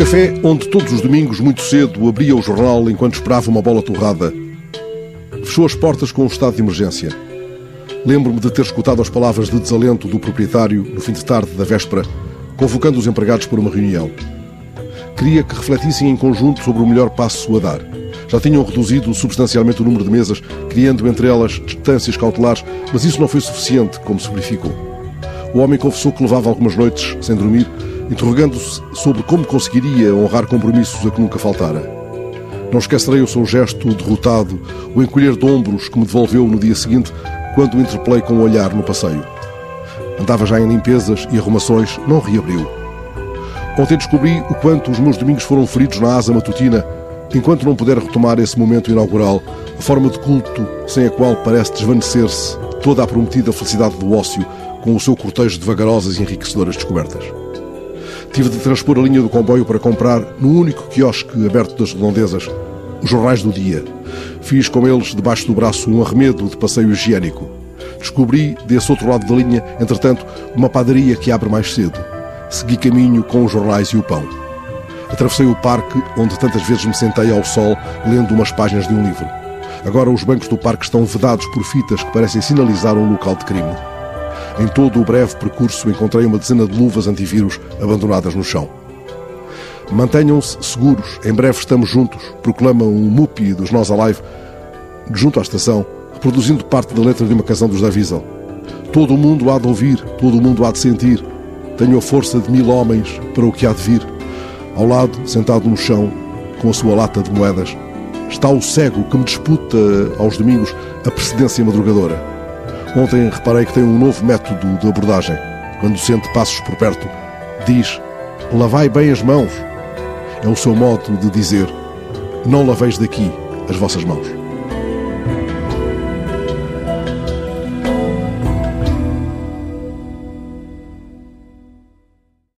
café onde todos os domingos, muito cedo, abria o jornal enquanto esperava uma bola torrada. Fechou as portas com um estado de emergência. Lembro-me de ter escutado as palavras de desalento do proprietário no fim de tarde da véspera, convocando os empregados para uma reunião. Queria que refletissem em conjunto sobre o melhor passo a dar. Já tinham reduzido substancialmente o número de mesas, criando entre elas distâncias cautelares, mas isso não foi suficiente, como se verificou. O homem confessou que levava algumas noites sem dormir, interrogando-se sobre como conseguiria honrar compromissos a que nunca faltara. Não esquecerei o seu gesto derrotado, o encolher de ombros que me devolveu no dia seguinte, quando o interpelei com o um olhar no passeio. Andava já em limpezas e arrumações, não reabriu. Ontem descobri o quanto os meus domingos foram feridos na asa matutina, enquanto não puder retomar esse momento inaugural, a forma de culto sem a qual parece desvanecer-se toda a prometida felicidade do ócio com o seu cortejo de vagarosas e enriquecedoras descobertas. Tive de transpor a linha do comboio para comprar, no único quiosque aberto das redondezas, os jornais do dia. Fiz com eles debaixo do braço um arremedo de passeio higiênico. Descobri, desse outro lado da linha, entretanto, uma padaria que abre mais cedo. Segui caminho com os jornais e o pão. Atravessei o parque, onde tantas vezes me sentei ao sol, lendo umas páginas de um livro. Agora os bancos do parque estão vedados por fitas que parecem sinalizar um local de crime. Em todo o breve percurso encontrei uma dezena de luvas antivírus abandonadas no chão. Mantenham-se seguros, em breve estamos juntos, proclama um mupi dos Nós Alive, junto à estação, reproduzindo parte da letra de uma canção dos Davizel. Todo o mundo há de ouvir, todo o mundo há de sentir. Tenho a força de mil homens para o que há de vir. Ao lado, sentado no chão, com a sua lata de moedas, está o cego que me disputa aos domingos a precedência madrugadora. Ontem reparei que tem um novo método de abordagem. Quando sente passos por perto, diz: Lavai bem as mãos. É o seu modo de dizer: Não laveis daqui as vossas mãos.